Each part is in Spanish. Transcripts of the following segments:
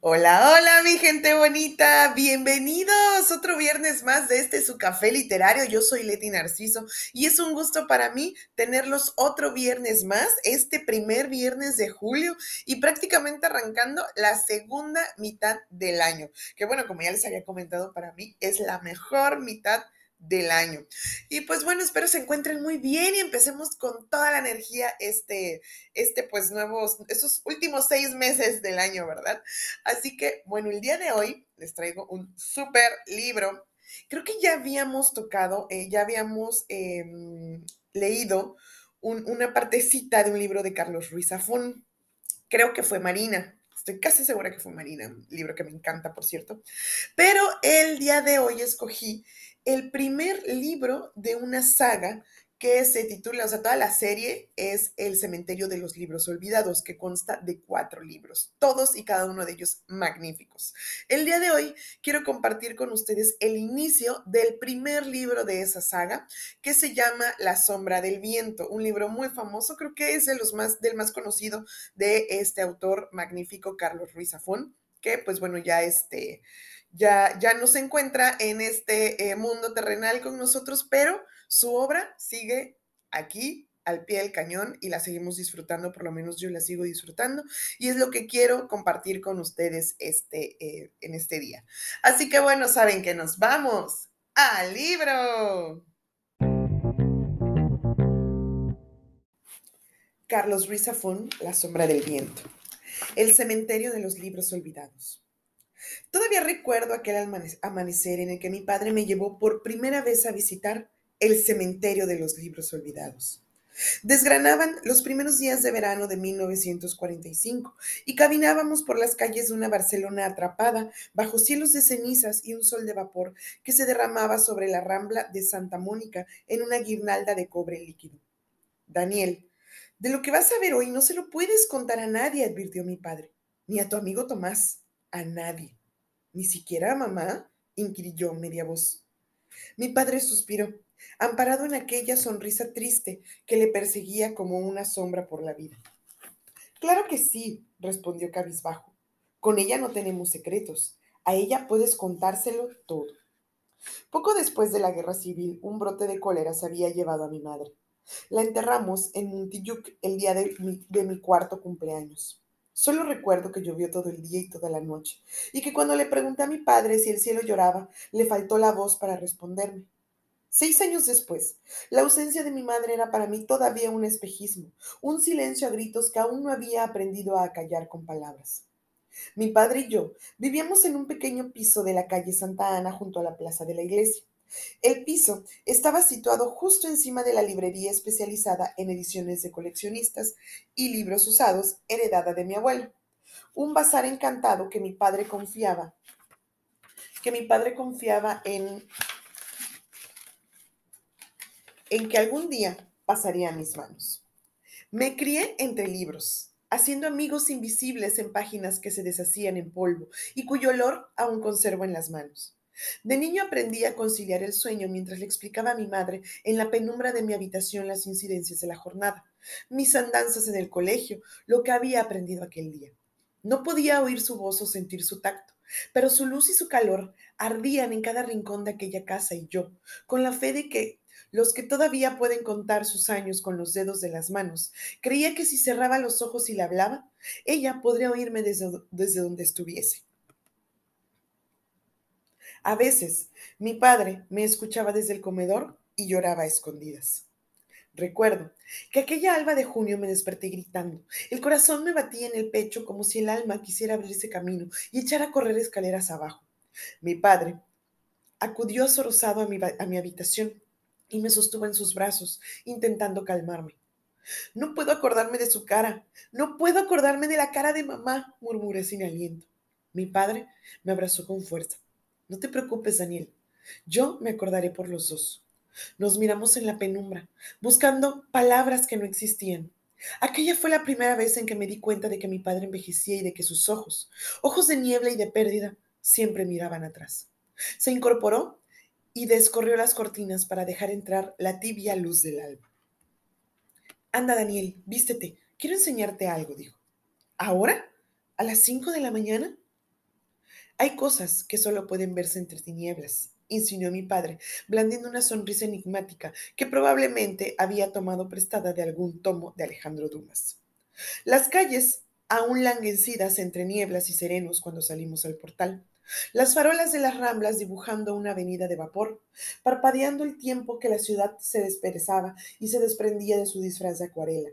Hola, hola, mi gente bonita. Bienvenidos otro viernes más de este su café literario. Yo soy Leti Narciso y es un gusto para mí tenerlos otro viernes más, este primer viernes de julio y prácticamente arrancando la segunda mitad del año. Que bueno, como ya les había comentado, para mí es la mejor mitad del año. Y pues bueno, espero se encuentren muy bien y empecemos con toda la energía este, este pues nuevos, estos últimos seis meses del año, ¿verdad? Así que bueno, el día de hoy les traigo un súper libro. Creo que ya habíamos tocado, eh, ya habíamos em, leído una partecita de un libro de Carlos Ruiz Zafón. Creo que fue Marina. Estoy casi segura que fue Marina, un libro que me encanta, por cierto. Pero el día de hoy escogí el primer libro de una saga que se titula, o sea, toda la serie es El Cementerio de los Libros Olvidados, que consta de cuatro libros, todos y cada uno de ellos magníficos. El día de hoy quiero compartir con ustedes el inicio del primer libro de esa saga, que se llama La Sombra del Viento, un libro muy famoso, creo que es de los más, del más conocido de este autor magnífico, Carlos Ruiz Zafón, que pues bueno, ya este ya, ya no se encuentra en este eh, mundo terrenal con nosotros, pero su obra sigue aquí al pie del cañón y la seguimos disfrutando, por lo menos yo la sigo disfrutando y es lo que quiero compartir con ustedes este, eh, en este día. Así que bueno, saben que nos vamos al libro. Carlos Ruiz La sombra del viento. El cementerio de los libros olvidados. Todavía recuerdo aquel amanecer en el que mi padre me llevó por primera vez a visitar el cementerio de los libros olvidados. Desgranaban los primeros días de verano de 1945 y caminábamos por las calles de una Barcelona atrapada bajo cielos de cenizas y un sol de vapor que se derramaba sobre la rambla de Santa Mónica en una guirnalda de cobre líquido. Daniel, de lo que vas a ver hoy no se lo puedes contar a nadie, advirtió mi padre, ni a tu amigo Tomás, a nadie. ¿Ni siquiera a mamá? inquirió media voz. Mi padre suspiró, amparado en aquella sonrisa triste que le perseguía como una sombra por la vida. Claro que sí, respondió cabizbajo. Con ella no tenemos secretos. A ella puedes contárselo todo. Poco después de la guerra civil, un brote de cólera se había llevado a mi madre. La enterramos en Montilluk el día de mi, de mi cuarto cumpleaños. Solo recuerdo que llovió todo el día y toda la noche, y que cuando le pregunté a mi padre si el cielo lloraba, le faltó la voz para responderme. Seis años después, la ausencia de mi madre era para mí todavía un espejismo, un silencio a gritos que aún no había aprendido a callar con palabras. Mi padre y yo vivíamos en un pequeño piso de la calle Santa Ana junto a la plaza de la iglesia. El piso estaba situado justo encima de la librería especializada en ediciones de coleccionistas y libros usados heredada de mi abuelo. Un bazar encantado que mi padre confiaba, que mi padre confiaba en, en que algún día pasaría a mis manos. Me crié entre libros, haciendo amigos invisibles en páginas que se deshacían en polvo y cuyo olor aún conservo en las manos. De niño aprendí a conciliar el sueño mientras le explicaba a mi madre en la penumbra de mi habitación las incidencias de la jornada, mis andanzas en el colegio, lo que había aprendido aquel día. No podía oír su voz o sentir su tacto, pero su luz y su calor ardían en cada rincón de aquella casa y yo, con la fe de que los que todavía pueden contar sus años con los dedos de las manos, creía que si cerraba los ojos y le hablaba, ella podría oírme desde, desde donde estuviese. A veces, mi padre me escuchaba desde el comedor y lloraba a escondidas. Recuerdo que aquella alba de junio me desperté gritando. El corazón me batía en el pecho como si el alma quisiera abrirse camino y echar a correr escaleras abajo. Mi padre acudió azorosado a mi, a mi habitación y me sostuvo en sus brazos, intentando calmarme. No puedo acordarme de su cara, no puedo acordarme de la cara de mamá, murmuré sin aliento. Mi padre me abrazó con fuerza. No te preocupes, Daniel. Yo me acordaré por los dos. Nos miramos en la penumbra, buscando palabras que no existían. Aquella fue la primera vez en que me di cuenta de que mi padre envejecía y de que sus ojos, ojos de niebla y de pérdida, siempre miraban atrás. Se incorporó y descorrió las cortinas para dejar entrar la tibia luz del alba. Anda, Daniel, vístete. Quiero enseñarte algo, dijo. ¿Ahora? ¿A las cinco de la mañana? Hay cosas que solo pueden verse entre tinieblas, insinuó mi padre, blandiendo una sonrisa enigmática que probablemente había tomado prestada de algún tomo de Alejandro Dumas. Las calles aún languecidas entre nieblas y serenos cuando salimos al portal. Las farolas de las ramblas dibujando una avenida de vapor, parpadeando el tiempo que la ciudad se desperezaba y se desprendía de su disfraz de acuarela.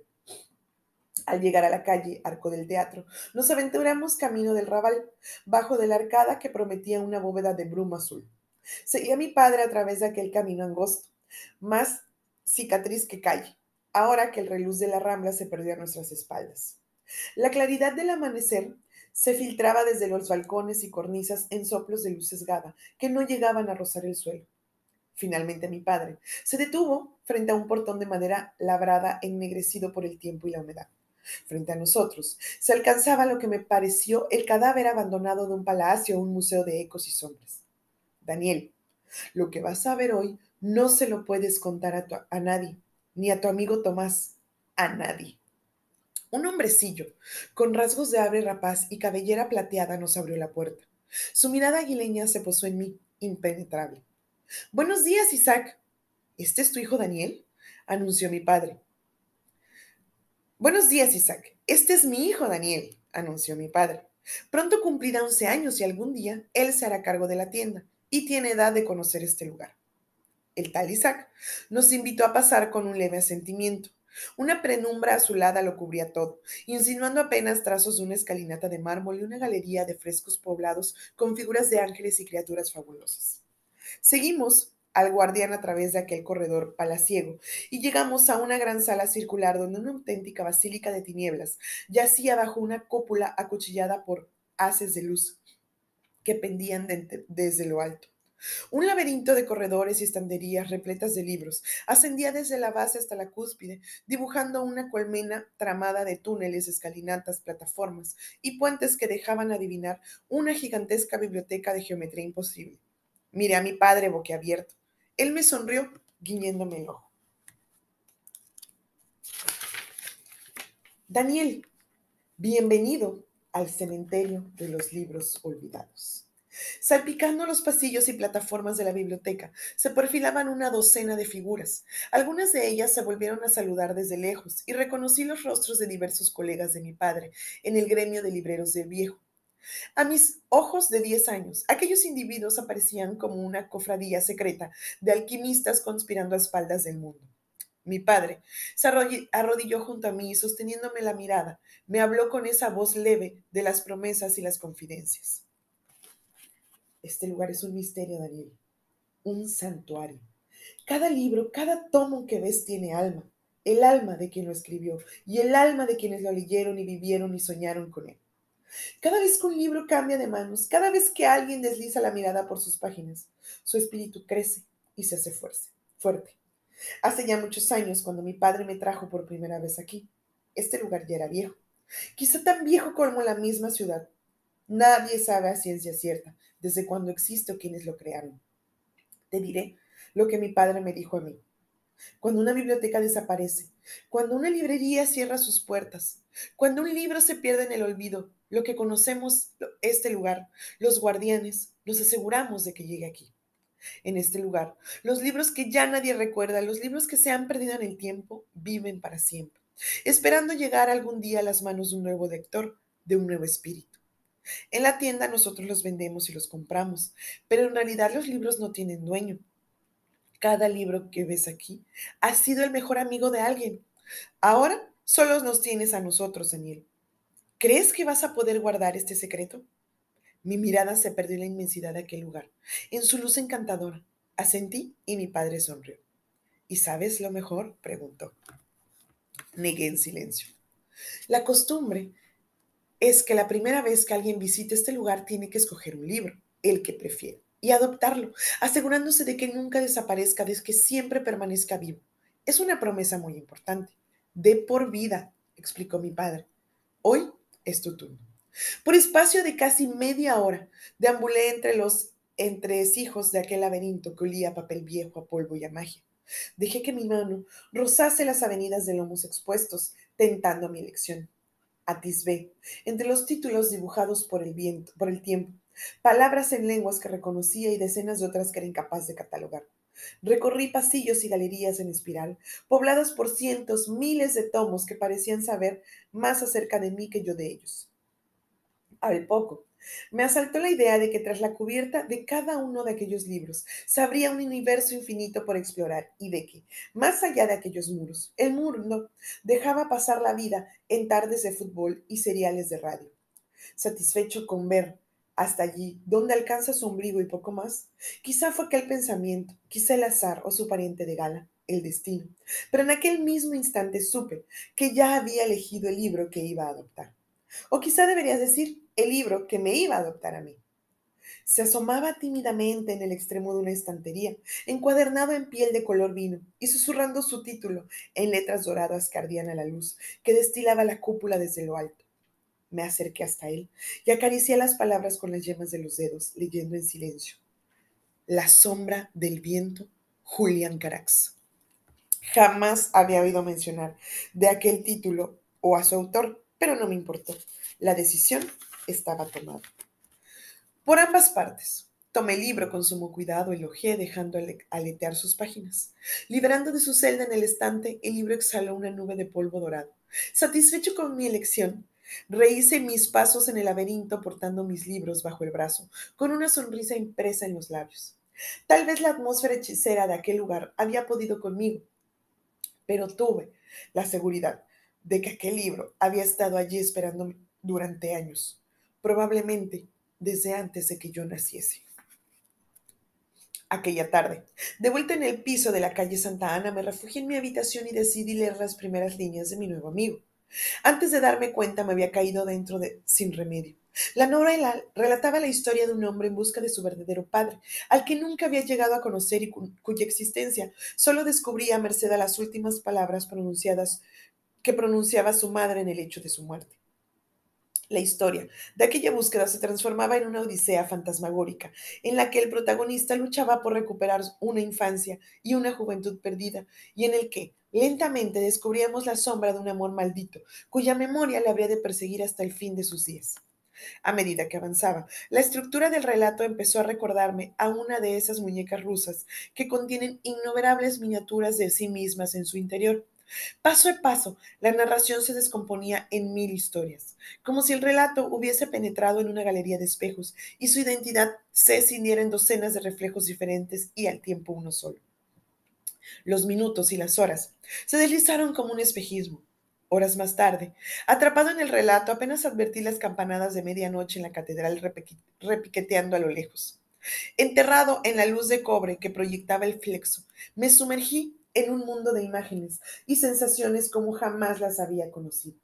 Al llegar a la calle Arco del Teatro, nos aventuramos camino del Raval, bajo de la arcada que prometía una bóveda de bruma azul. Seguía mi padre a través de aquel camino angosto, más cicatriz que calle, ahora que el reluz de la rambla se perdió a nuestras espaldas. La claridad del amanecer se filtraba desde los balcones y cornisas en soplos de luz sesgada que no llegaban a rozar el suelo. Finalmente mi padre se detuvo frente a un portón de madera labrada ennegrecido por el tiempo y la humedad. Frente a nosotros se alcanzaba lo que me pareció el cadáver abandonado de un palacio o un museo de ecos y sombras. Daniel, lo que vas a ver hoy no se lo puedes contar a, a nadie, ni a tu amigo Tomás, a nadie. Un hombrecillo, con rasgos de ave rapaz y cabellera plateada, nos abrió la puerta. Su mirada aguileña se posó en mí, impenetrable. Buenos días, Isaac. ¿Este es tu hijo Daniel? anunció mi padre. Buenos días, Isaac. Este es mi hijo Daniel, anunció mi padre. Pronto cumplirá 11 años y algún día él se hará cargo de la tienda y tiene edad de conocer este lugar. El tal Isaac nos invitó a pasar con un leve asentimiento. Una penumbra azulada lo cubría todo, insinuando apenas trazos de una escalinata de mármol y una galería de frescos poblados con figuras de ángeles y criaturas fabulosas. Seguimos al guardián a través de aquel corredor palaciego y llegamos a una gran sala circular donde una auténtica basílica de tinieblas yacía bajo una cúpula acuchillada por haces de luz que pendían desde lo alto. Un laberinto de corredores y estanderías repletas de libros ascendía desde la base hasta la cúspide, dibujando una colmena tramada de túneles, escalinatas, plataformas y puentes que dejaban adivinar una gigantesca biblioteca de geometría imposible. Miré a mi padre boquiabierto. Él me sonrió, guiñéndome el ojo. Daniel, bienvenido al cementerio de los libros olvidados. Salpicando los pasillos y plataformas de la biblioteca, se perfilaban una docena de figuras. Algunas de ellas se volvieron a saludar desde lejos y reconocí los rostros de diversos colegas de mi padre en el gremio de libreros del viejo. A mis ojos de diez años, aquellos individuos aparecían como una cofradía secreta de alquimistas conspirando a espaldas del mundo. Mi padre se arrodilló junto a mí y sosteniéndome la mirada, me habló con esa voz leve de las promesas y las confidencias. Este lugar es un misterio, Daniel, un santuario. Cada libro, cada tomo que ves tiene alma, el alma de quien lo escribió y el alma de quienes lo leyeron y vivieron y soñaron con él. Cada vez que un libro cambia de manos, cada vez que alguien desliza la mirada por sus páginas, su espíritu crece y se hace fuerte. fuerte. Hace ya muchos años, cuando mi padre me trajo por primera vez aquí, este lugar ya era viejo, quizá tan viejo como la misma ciudad. Nadie sabe a ciencia cierta desde cuándo existe o quiénes lo crearon. Te diré lo que mi padre me dijo a mí. Cuando una biblioteca desaparece, cuando una librería cierra sus puertas, cuando un libro se pierde en el olvido, lo que conocemos este lugar, los guardianes, nos aseguramos de que llegue aquí. En este lugar, los libros que ya nadie recuerda, los libros que se han perdido en el tiempo, viven para siempre, esperando llegar algún día a las manos de un nuevo lector, de un nuevo espíritu. En la tienda nosotros los vendemos y los compramos, pero en realidad los libros no tienen dueño. Cada libro que ves aquí ha sido el mejor amigo de alguien. Ahora solo nos tienes a nosotros, Daniel. ¿Crees que vas a poder guardar este secreto? Mi mirada se perdió en la inmensidad de aquel lugar, en su luz encantadora. Asentí y mi padre sonrió. ¿Y sabes lo mejor? preguntó. Negué en silencio. La costumbre es que la primera vez que alguien visite este lugar tiene que escoger un libro, el que prefiere, y adoptarlo, asegurándose de que nunca desaparezca, de que siempre permanezca vivo. Es una promesa muy importante. De por vida, explicó mi padre. Hoy es tu turno. Por espacio de casi media hora, deambulé entre los entre hijos de aquel laberinto que olía a papel viejo, a polvo y a magia. Dejé que mi mano rozase las avenidas de lomos expuestos, tentando mi elección. Atisbé, entre los títulos dibujados por el viento, por el tiempo, palabras en lenguas que reconocía y decenas de otras que era incapaz de catalogar. Recorrí pasillos y galerías en espiral, pobladas por cientos, miles de tomos que parecían saber más acerca de mí que yo de ellos. Al poco, me asaltó la idea de que tras la cubierta de cada uno de aquellos libros se abría un universo infinito por explorar y de que, más allá de aquellos muros, el mundo dejaba pasar la vida en tardes de fútbol y seriales de radio. Satisfecho con ver hasta allí, donde alcanza su ombligo y poco más, quizá fue aquel pensamiento, quizá el azar o su pariente de gala, el destino. Pero en aquel mismo instante supe que ya había elegido el libro que iba a adoptar. O quizá deberías decir, el libro que me iba a adoptar a mí. Se asomaba tímidamente en el extremo de una estantería, encuadernado en piel de color vino, y susurrando su título en letras doradas que ardían a la luz, que destilaba la cúpula desde lo alto. Me acerqué hasta él y acaricié las palabras con las yemas de los dedos, leyendo en silencio. La sombra del viento, Julián Carax. Jamás había oído mencionar de aquel título o a su autor, pero no me importó. La decisión estaba tomada. Por ambas partes. Tomé el libro con sumo cuidado y lo dejando aletear sus páginas. Liberando de su celda en el estante, el libro exhaló una nube de polvo dorado. Satisfecho con mi elección, rehice mis pasos en el laberinto portando mis libros bajo el brazo, con una sonrisa impresa en los labios. Tal vez la atmósfera hechicera de aquel lugar había podido conmigo, pero tuve la seguridad de que aquel libro había estado allí esperándome durante años, probablemente desde antes de que yo naciese. Aquella tarde, de vuelta en el piso de la calle Santa Ana, me refugié en mi habitación y decidí leer las primeras líneas de mi nuevo amigo. Antes de darme cuenta, me había caído dentro de sin remedio. La novela relataba la historia de un hombre en busca de su verdadero padre, al que nunca había llegado a conocer y cuya existencia solo descubría a merced a las últimas palabras pronunciadas que pronunciaba su madre en el hecho de su muerte. La historia de aquella búsqueda se transformaba en una odisea fantasmagórica, en la que el protagonista luchaba por recuperar una infancia y una juventud perdida, y en el que, lentamente, descubríamos la sombra de un amor maldito, cuya memoria le habría de perseguir hasta el fin de sus días. A medida que avanzaba, la estructura del relato empezó a recordarme a una de esas muñecas rusas que contienen innumerables miniaturas de sí mismas en su interior Paso a paso, la narración se descomponía en mil historias, como si el relato hubiese penetrado en una galería de espejos y su identidad se escindiera en docenas de reflejos diferentes y al tiempo uno solo. Los minutos y las horas se deslizaron como un espejismo. Horas más tarde, atrapado en el relato, apenas advertí las campanadas de medianoche en la catedral repiqueteando a lo lejos. Enterrado en la luz de cobre que proyectaba el flexo, me sumergí en un mundo de imágenes y sensaciones como jamás las había conocido.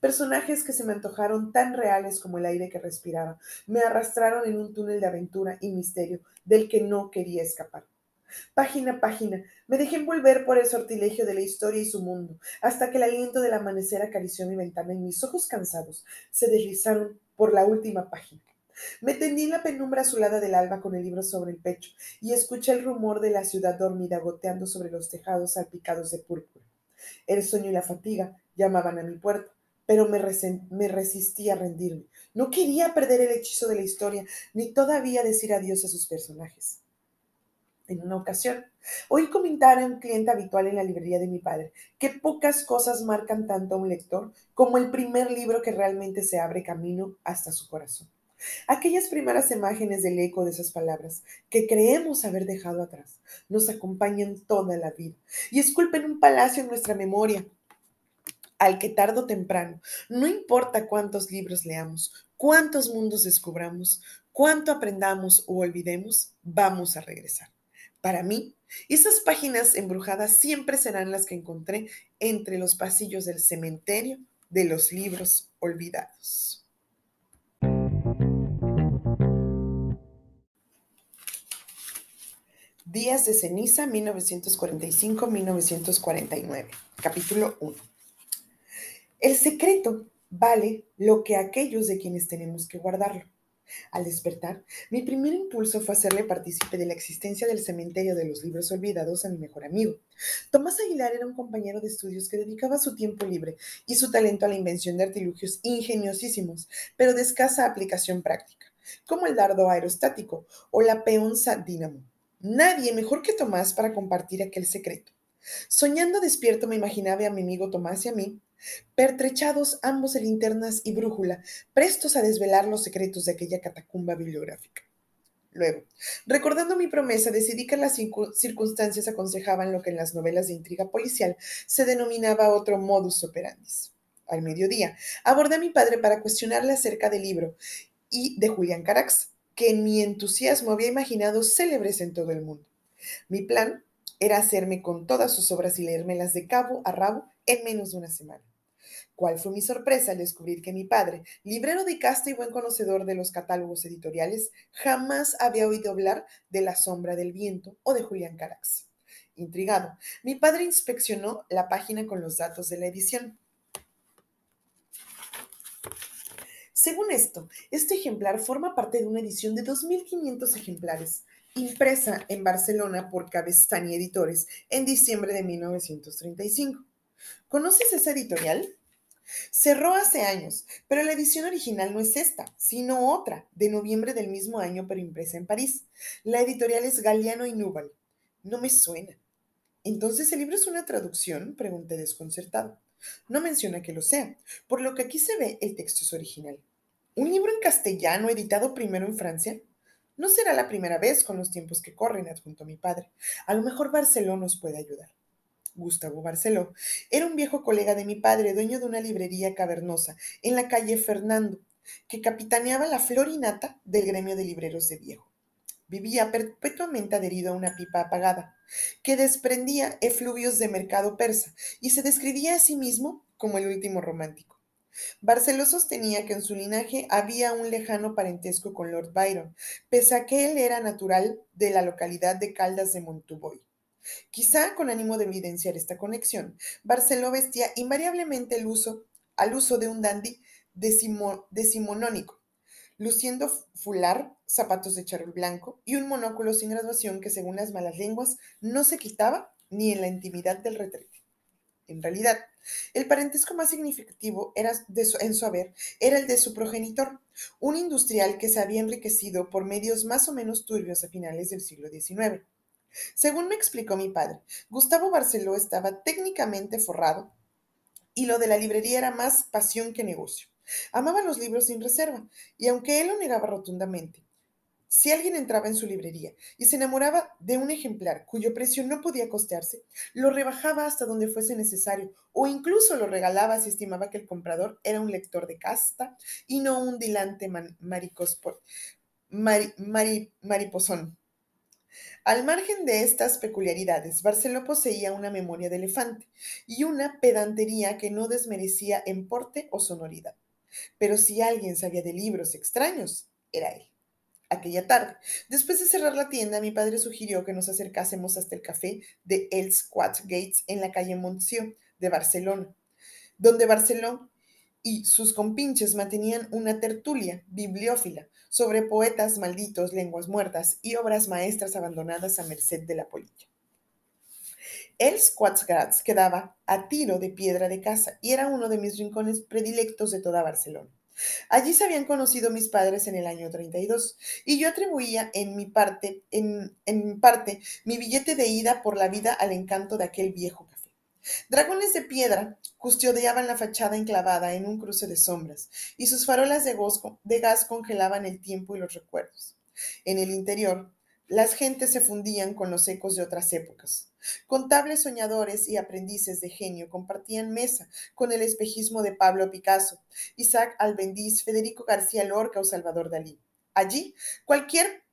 Personajes que se me antojaron tan reales como el aire que respiraba, me arrastraron en un túnel de aventura y misterio del que no quería escapar. Página a página, me dejé envolver por el sortilegio de la historia y su mundo, hasta que el aliento del amanecer acarició mi ventana y mis ojos cansados se deslizaron por la última página. Me tendí en la penumbra azulada del alba con el libro sobre el pecho y escuché el rumor de la ciudad dormida goteando sobre los tejados salpicados de púrpura. El sueño y la fatiga llamaban a mi puerta, pero me, me resistí a rendirme. No quería perder el hechizo de la historia, ni todavía decir adiós a sus personajes. En una ocasión, oí comentar a un cliente habitual en la librería de mi padre que pocas cosas marcan tanto a un lector como el primer libro que realmente se abre camino hasta su corazón. Aquellas primeras imágenes del eco de esas palabras que creemos haber dejado atrás nos acompañan toda la vida y esculpen un palacio en nuestra memoria al que tarde o temprano, no importa cuántos libros leamos, cuántos mundos descubramos, cuánto aprendamos o olvidemos, vamos a regresar. Para mí, esas páginas embrujadas siempre serán las que encontré entre los pasillos del cementerio de los libros olvidados. Días de ceniza 1945-1949. Capítulo 1. El secreto vale lo que aquellos de quienes tenemos que guardarlo. Al despertar, mi primer impulso fue hacerle partícipe de la existencia del cementerio de los libros olvidados a mi mejor amigo. Tomás Aguilar era un compañero de estudios que dedicaba su tiempo libre y su talento a la invención de artilugios ingeniosísimos, pero de escasa aplicación práctica, como el dardo aerostático o la peonza dínamo. Nadie mejor que Tomás para compartir aquel secreto. Soñando despierto me imaginaba a mi amigo Tomás y a mí, pertrechados ambos en linternas y brújula, prestos a desvelar los secretos de aquella catacumba bibliográfica. Luego, recordando mi promesa, decidí que las circunstancias aconsejaban lo que en las novelas de intriga policial se denominaba otro modus operandi. Al mediodía, abordé a mi padre para cuestionarle acerca del libro y de Julián Carax, que en mi entusiasmo había imaginado célebres en todo el mundo. Mi plan era hacerme con todas sus obras y leérmelas de cabo a rabo en menos de una semana. ¿Cuál fue mi sorpresa al descubrir que mi padre, librero de casta y buen conocedor de los catálogos editoriales, jamás había oído hablar de La sombra del viento o de Julián Carax? Intrigado, mi padre inspeccionó la página con los datos de la edición. Según esto, este ejemplar forma parte de una edición de 2.500 ejemplares, impresa en Barcelona por Cabestany Editores en diciembre de 1935. ¿Conoces esa editorial? Cerró hace años, pero la edición original no es esta, sino otra, de noviembre del mismo año, pero impresa en París. La editorial es Galeano y Nubal. No me suena. ¿Entonces el libro es una traducción? Pregunté desconcertado. No menciona que lo sea, por lo que aquí se ve el texto es original. ¿Un libro en castellano editado primero en Francia? No será la primera vez con los tiempos que corren, adjunto mi padre. A lo mejor Barceló nos puede ayudar. Gustavo Barceló era un viejo colega de mi padre, dueño de una librería cavernosa en la calle Fernando, que capitaneaba la florinata del gremio de libreros de viejo. Vivía perpetuamente adherido a una pipa apagada, que desprendía efluvios de mercado persa y se describía a sí mismo como el último romántico. Barceló sostenía que en su linaje había un lejano parentesco con Lord Byron, pese a que él era natural de la localidad de Caldas de Montuboy. Quizá con ánimo de evidenciar esta conexión, Barceló vestía invariablemente al uso de un dandy decimonónico, luciendo fular, zapatos de charol blanco y un monóculo sin graduación que, según las malas lenguas, no se quitaba ni en la intimidad del retrete. En realidad, el parentesco más significativo era en su haber era el de su progenitor, un industrial que se había enriquecido por medios más o menos turbios a finales del siglo XIX. Según me explicó mi padre, Gustavo Barceló estaba técnicamente forrado y lo de la librería era más pasión que negocio. Amaba los libros sin reserva, y aunque él lo negaba rotundamente, si alguien entraba en su librería y se enamoraba de un ejemplar cuyo precio no podía costearse, lo rebajaba hasta donde fuese necesario o incluso lo regalaba si estimaba que el comprador era un lector de casta y no un dilante mariposón. Al margen de estas peculiaridades, Barceló poseía una memoria de elefante y una pedantería que no desmerecía en porte o sonoridad. Pero si alguien sabía de libros extraños, era él aquella tarde. Después de cerrar la tienda, mi padre sugirió que nos acercásemos hasta el café de Els Quatre Gates en la calle Montsio de Barcelona, donde Barcelona y sus compinches mantenían una tertulia bibliófila sobre poetas malditos, lenguas muertas y obras maestras abandonadas a merced de la polilla. Els Quatre Gates quedaba a tiro de piedra de casa y era uno de mis rincones predilectos de toda Barcelona. Allí se habían conocido mis padres en el año 32 y yo atribuía en mi parte, en, en parte, mi billete de ida por la vida al encanto de aquel viejo café. Dragones de piedra custodiaban la fachada enclavada en un cruce de sombras y sus farolas de, de gas congelaban el tiempo y los recuerdos. En el interior, las gentes se fundían con los ecos de otras épocas. Contables soñadores y aprendices de genio compartían mesa con el espejismo de Pablo Picasso, Isaac Albendiz, Federico García Lorca o Salvador Dalí. Allí, cualquier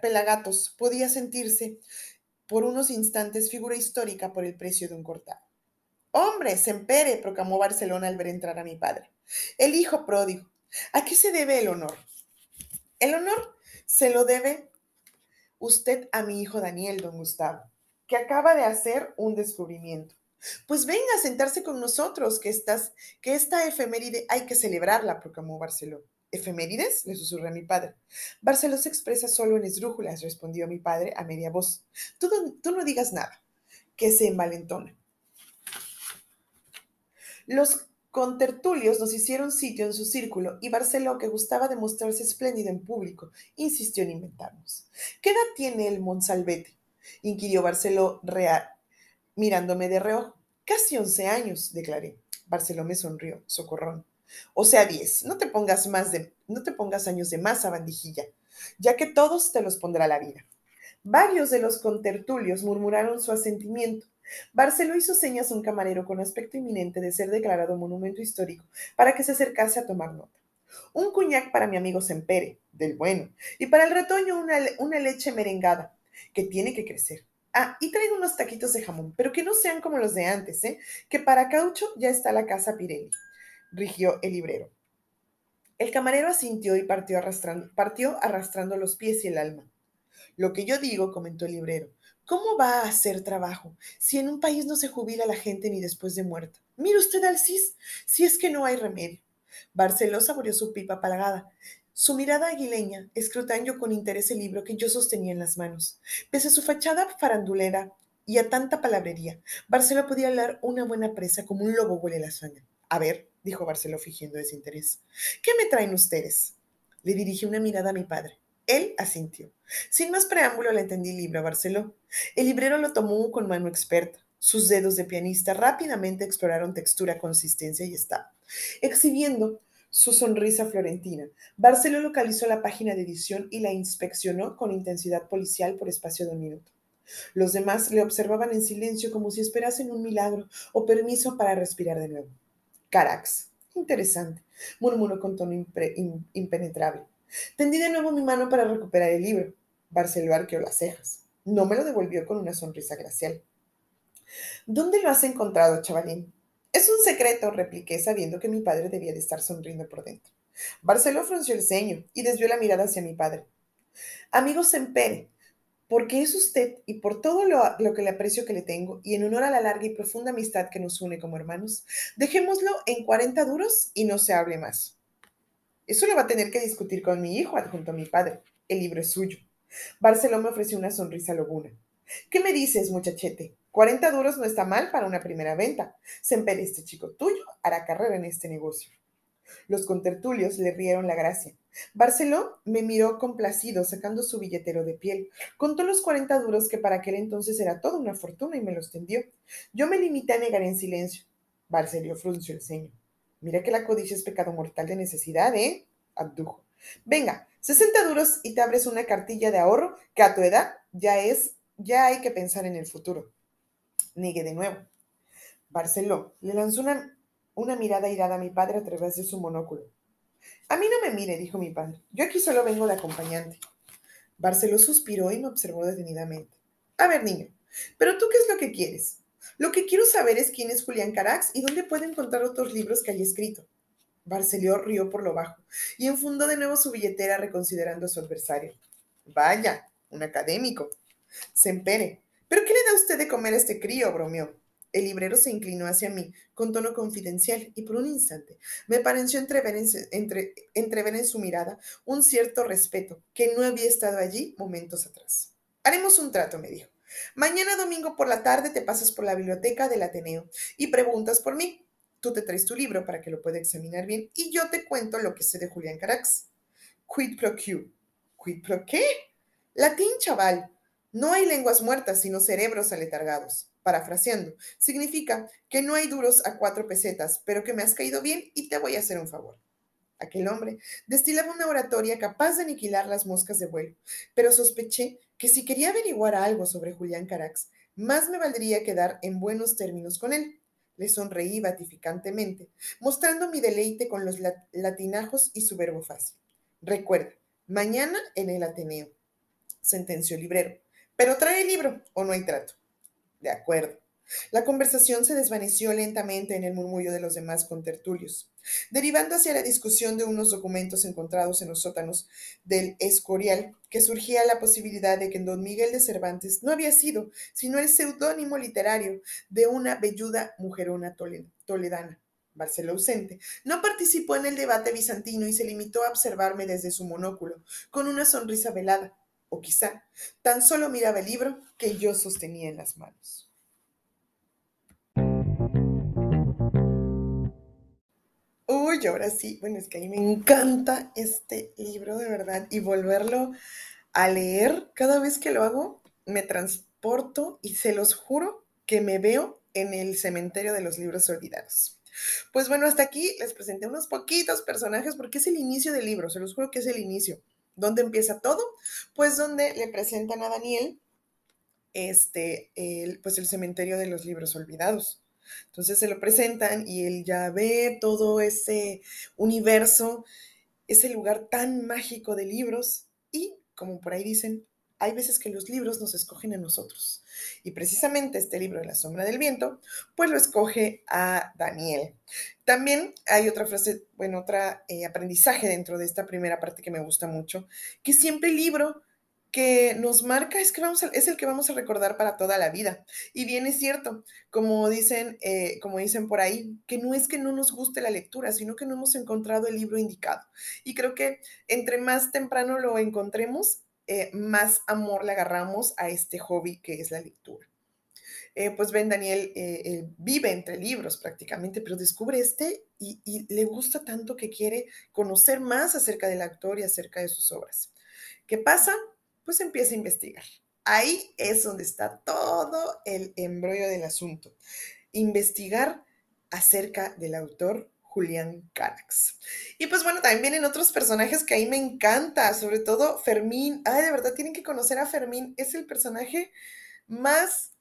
pelagatos podía sentirse por unos instantes figura histórica por el precio de un cortado. Hombre, Sempere, proclamó Barcelona al ver entrar a mi padre. El hijo pródigo. ¿A qué se debe el honor? El honor se lo debe usted a mi hijo Daniel, don Gustavo, que acaba de hacer un descubrimiento. Pues venga a sentarse con nosotros, que, estás, que esta efeméride hay que celebrarla, proclamó Barceló. ¿Efemérides? le susurré a mi padre. Barceló se expresa solo en esdrújulas, respondió mi padre a media voz. Tú, tú no digas nada, que se envalentona. Los contertulios nos hicieron sitio en su círculo y Barceló, que gustaba de mostrarse espléndido en público, insistió en inventarnos. ¿Qué edad tiene el Monsalvete? inquirió Barceló real, mirándome de reojo. Casi once años, declaré. Barceló me sonrió, socorrón. O sea, diez. No te pongas más de, no te pongas años de más a bandijilla, ya que todos te los pondrá la vida. Varios de los contertulios murmuraron su asentimiento. Barceló hizo señas a un camarero con aspecto inminente de ser declarado monumento histórico para que se acercase a tomar nota. Un cuñac para mi amigo Sempere, del bueno, y para el retoño una, leche merengada, que tiene que crecer. Ah, y traigo unos taquitos de jamón, pero que no sean como los de antes, ¿eh? Que para caucho ya está la casa Pirelli, rigió el librero. El camarero asintió y partió arrastrando los pies y el alma. Lo que yo digo, comentó el librero, ¿cómo va a hacer trabajo si en un país no se jubila la gente ni después de muerta? Mire usted al CIS, si es que no hay remedio. Barceló saboreó su pipa palagada. Su mirada aguileña escrutando con interés el libro que yo sostenía en las manos. Pese a su fachada farandulera y a tanta palabrería, Barceló podía hablar una buena presa como un lobo huele la sangre. A ver, dijo Barceló fingiendo desinterés. ¿Qué me traen ustedes? Le dirigí una mirada a mi padre. Él asintió. Sin más preámbulo le entendí libro a Barceló. El librero lo tomó con mano experta. Sus dedos de pianista rápidamente exploraron textura, consistencia y estado, exhibiendo su sonrisa florentina. Barceló localizó la página de edición y la inspeccionó con intensidad policial por espacio de un minuto. Los demás le observaban en silencio como si esperasen un milagro o permiso para respirar de nuevo. Carax. Interesante, murmuró con tono impenetrable. Tendí de nuevo mi mano para recuperar el libro. Barceló arqueó las cejas. No me lo devolvió con una sonrisa gracial. ¿Dónde lo has encontrado, chavalín? Es un secreto, repliqué, sabiendo que mi padre debía de estar sonriendo por dentro. Barceló frunció el ceño y desvió la mirada hacia mi padre. Amigo Sempere, porque es usted y por todo lo, lo, que le aprecio que le tengo y en honor a la larga y profunda amistad que nos une como hermanos, dejémoslo en 40 duros y no se hable más. Eso lo va a tener que discutir con mi hijo, adjunto a mi padre. El libro es suyo. Barceló me ofreció una sonrisa lobuna. ¿Qué me dices, muchachete? 40 duros no está mal para una primera venta. Sempere, este chico tuyo hará carrera en este negocio. Los contertulios le rieron la gracia. Barceló me miró complacido, sacando su billetero de piel. Contó los 40 duros que para aquel entonces era toda una fortuna y me los tendió. Yo me limité a negar en silencio. Barceló frunció el ceño. Mira que la codicia es pecado mortal de necesidad, ¿eh? Abdujo. Venga, 60 duros y te abres una cartilla de ahorro que a tu edad ya es, ya hay que pensar en el futuro. Negué de nuevo. Barceló le lanzó una, una mirada irada a mi padre a través de su monóculo. A mí no me mire, dijo mi padre. Yo aquí solo vengo de acompañante. Barceló suspiró y me observó detenidamente. A ver, niño, ¿pero tú qué es lo que quieres? Lo que quiero saber es quién es Julián Carax y dónde puedo encontrar otros libros que haya escrito. Barceló rió por lo bajo y enfundó de nuevo su billetera reconsiderando a su adversario. Vaya, un académico. Sempere, ¿Pero qué le da usted de comer a este crío? bromeó. El librero se inclinó hacia mí con tono confidencial y por un instante me pareció en, entre, entrever en su mirada un cierto respeto que no había estado allí momentos atrás. Haremos un trato, me dijo. Mañana domingo por la tarde te pasas por la biblioteca del Ateneo y preguntas por mí. Tú te traes tu libro para que lo pueda examinar bien y yo te cuento lo que sé de Julián Carax. Quid pro quo. ¿Quid pro qué? Latín, chaval. No hay lenguas muertas, sino cerebros aletargados. Parafraseando, significa que no hay duros a cuatro pesetas, pero que me has caído bien y te voy a hacer un favor. Aquel hombre destilaba una oratoria capaz de aniquilar las moscas de vuelo, pero sospeché que si quería averiguar algo sobre Julián Carax, más me valdría quedar en buenos términos con él. Le sonreí batificantemente, mostrando mi deleite con los latinajos y su verbo fácil. Recuerda, mañana en el Ateneo, sentenció el librero. Pero trae el libro o no hay trato. De acuerdo. La conversación se desvaneció lentamente en el murmullo de los demás contertulios, derivando hacia la discusión de unos documentos encontrados en los sótanos del Escorial, que surgía la posibilidad de que don Miguel de Cervantes no había sido sino el seudónimo literario de una velluda mujerona toledana. Barceló ausente, no participó en el debate bizantino y se limitó a observarme desde su monóculo, con una sonrisa velada, o quizá tan solo miraba el libro que yo sostenía en las manos. Uy, ahora sí, bueno, es que a mí me encanta este libro de verdad y volverlo a leer cada vez que lo hago, me transporto y se los juro que me veo en el cementerio de los libros olvidados. Pues bueno, hasta aquí les presenté unos poquitos personajes porque es el inicio del libro, se los juro que es el inicio. ¿Dónde empieza todo? Pues donde le presentan a Daniel este, pues el cementerio de los libros olvidados. Entonces se lo presentan y él ya ve todo ese universo, ese lugar tan mágico de libros y, como por ahí dicen, hay veces que los libros nos escogen a nosotros. Y precisamente este libro de la sombra del viento, pues lo escoge a Daniel. También hay otra frase, bueno, otro eh, aprendizaje dentro de esta primera parte que me gusta mucho, que siempre el libro que nos marca es que vamos es el que vamos a recordar para toda la vida. Y bien es cierto, como dicen, eh, como dicen por ahí, que no es que no nos guste la lectura, sino que no hemos encontrado el libro indicado. Y creo que entre más temprano lo encontremos, eh, más amor le agarramos a este hobby que es la lectura. Eh, pues ven, Daniel eh, vive entre libros prácticamente, pero descubre este y, le gusta tanto que quiere conocer más acerca del actor y acerca de sus obras. ¿Qué pasa? Pues empieza a investigar. Ahí es donde está todo el embrollo del asunto. Investigar acerca del autor Julián Carax. Y pues bueno, también vienen otros personajes que a mí me encanta, sobre todo Fermín. Ay, de verdad tienen que conocer a Fermín. Es el personaje más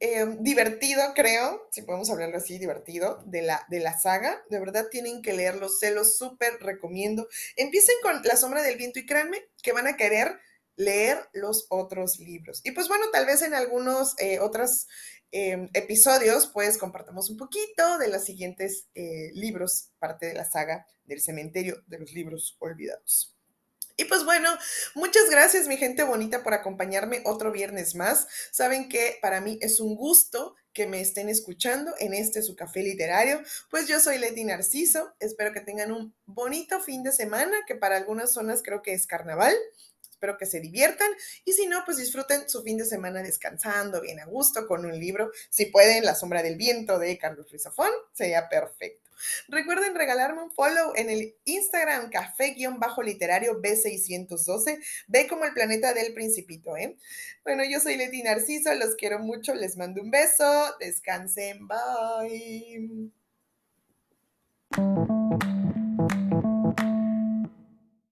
em, divertido, creo, si podemos hablarlo así, divertido, de la, de la saga. De verdad tienen que leerlo, se los súper recomiendo. Empiecen con La sombra del viento y créanme que van a querer leer los otros libros. Y pues bueno, tal vez en algunos eh, otros Em, episodios, pues compartamos un poquito de los siguientes eh, libros, parte de la saga del cementerio de los libros olvidados. Y pues bueno, muchas gracias mi gente bonita por acompañarme otro viernes más. Saben que para mí es un gusto que me estén escuchando en este su café literario. Pues yo soy Leti Narciso. Espero que tengan un bonito fin de semana, que para algunas zonas creo que es carnaval espero que se diviertan y si no, pues disfruten su fin de semana descansando bien a gusto con un libro. Si pueden, La sombra del viento de Carlos Rizafón, sería perfecto. Recuerden regalarme un follow en el Instagram café-literario B612. Ve como el planeta del principito, ¿eh? Bueno, yo soy Leti Narciso, los quiero mucho, les mando un beso, descansen, bye.